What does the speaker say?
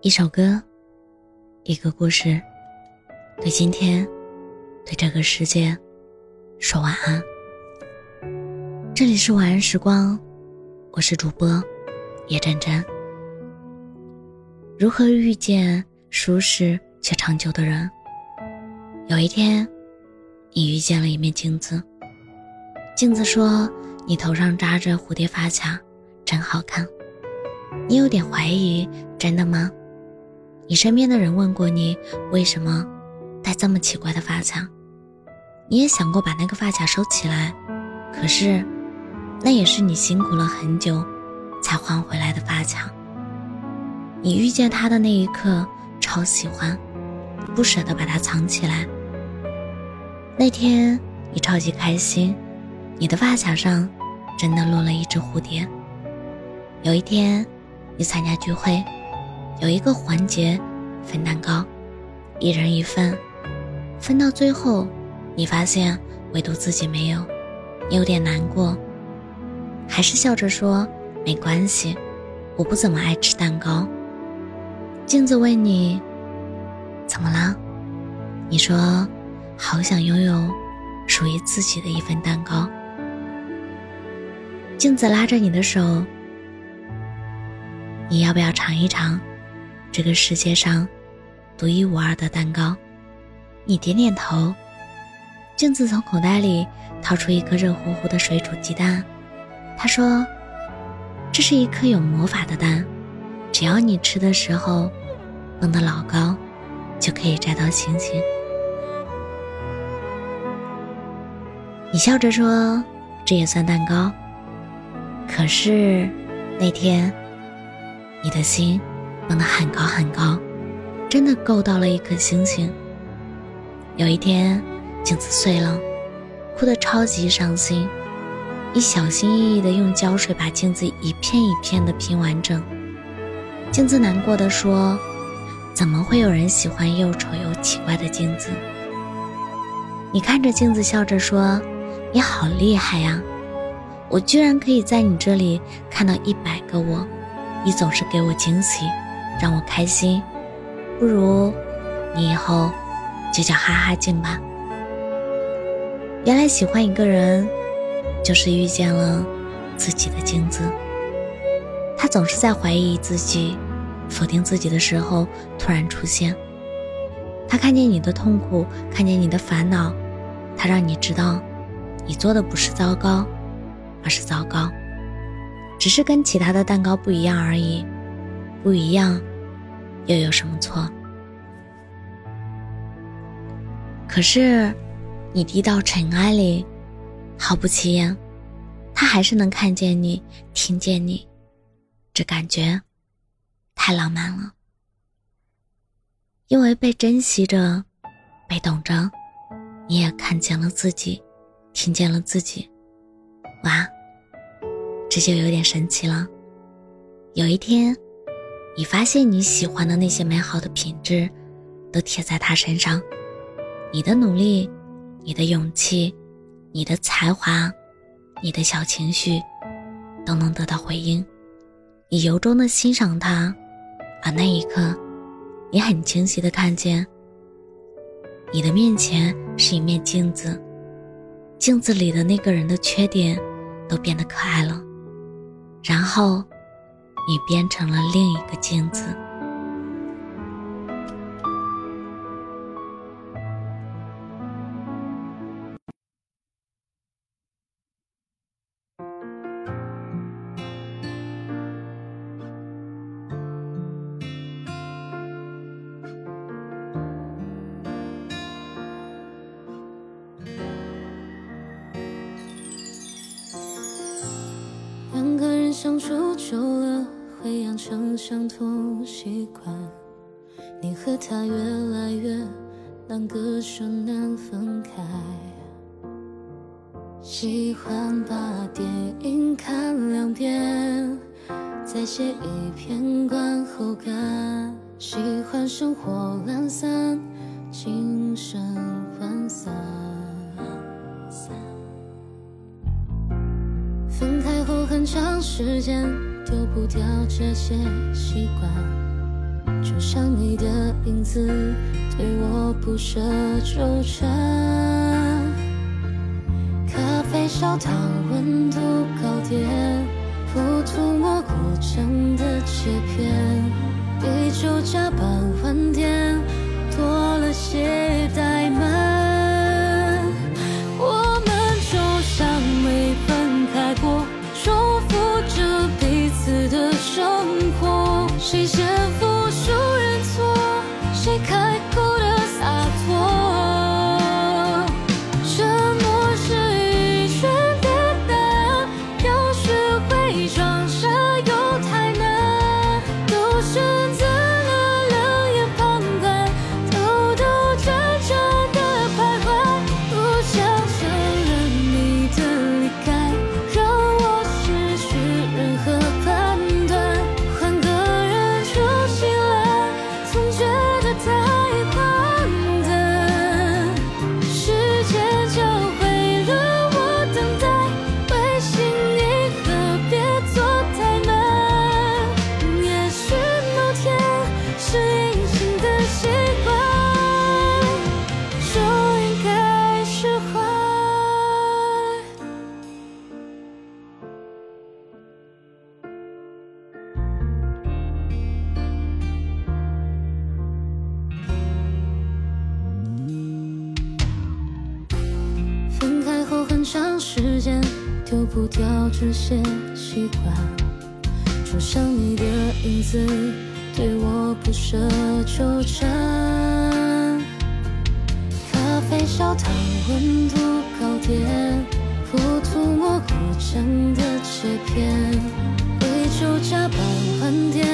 一首歌，一个故事，对今天，对这个世界，说晚安。这里是晚安时光，我是主播叶真真。如何遇见舒适且长久的人？有一天，你遇见了一面镜子，镜子说：“你头上扎着蝴蝶发卡，真好看。”你有点怀疑，真的吗？你身边的人问过你为什么戴这么奇怪的发卡？你也想过把那个发卡收起来，可是那也是你辛苦了很久才换回来的发卡。你遇见他的那一刻超喜欢，不舍得把它藏起来。那天你超级开心，你的发卡上真的落了一只蝴蝶。有一天你参加聚会。有一个环节，分蛋糕，一人一份。分到最后，你发现唯独自己没有，你有点难过，还是笑着说：“没关系，我不怎么爱吃蛋糕。”镜子问你：“怎么了？”你说：“好想拥有属于自己的一份蛋糕。”镜子拉着你的手：“你要不要尝一尝？”这个世界上独一无二的蛋糕，你点点头。镜子从口袋里掏出一颗热乎乎的水煮鸡蛋，他说：“这是一颗有魔法的蛋，只要你吃的时候蹦得老高，就可以摘到星星。”你笑着说：“这也算蛋糕。”可是那天，你的心。蹦得很高很高，真的够到了一颗星星。有一天，镜子碎了，哭得超级伤心。你小心翼翼地用胶水把镜子一片一片地拼完整。镜子难过的说：“怎么会有人喜欢又丑又奇怪的镜子？”你看着镜子笑着说：“你好厉害呀！我居然可以在你这里看到一百个我。你总是给我惊喜。”让我开心，不如你以后就叫哈哈镜吧。原来喜欢一个人，就是遇见了自己的镜子。他总是在怀疑自己、否定自己的时候突然出现。他看见你的痛苦，看见你的烦恼，他让你知道，你做的不是糟糕，而是糟糕，只是跟其他的蛋糕不一样而已。不一样，又有什么错？可是，你低到尘埃里，毫不起眼，他还是能看见你，听见你，这感觉太浪漫了。因为被珍惜着，被懂着，你也看见了自己，听见了自己。哇，这就有点神奇了。有一天。你发现你喜欢的那些美好的品质，都贴在他身上，你的努力，你的勇气，你的才华，你的小情绪，都能得到回应。你由衷的欣赏他，而那一刻，你很清晰的看见，你的面前是一面镜子，镜子里的那个人的缺点，都变得可爱了，然后。你变成了另一个镜子。两个人相处久了。会养成相同习惯，你和他越来越难割舍难分开。喜欢把电影看两遍，再写一篇观后感。喜欢生活懒散，精神涣散。分开后很长时间。丢不掉这些习惯，就像你的影子，对我不舍纠缠。咖啡少糖，温度高点，不涂抹过酱的切片，啤酒加半晚点，不掉这些习惯，就像你的影子对我不舍纠缠。咖啡少糖，温度高点，不涂抹果酱的切片，为酒加半晚点，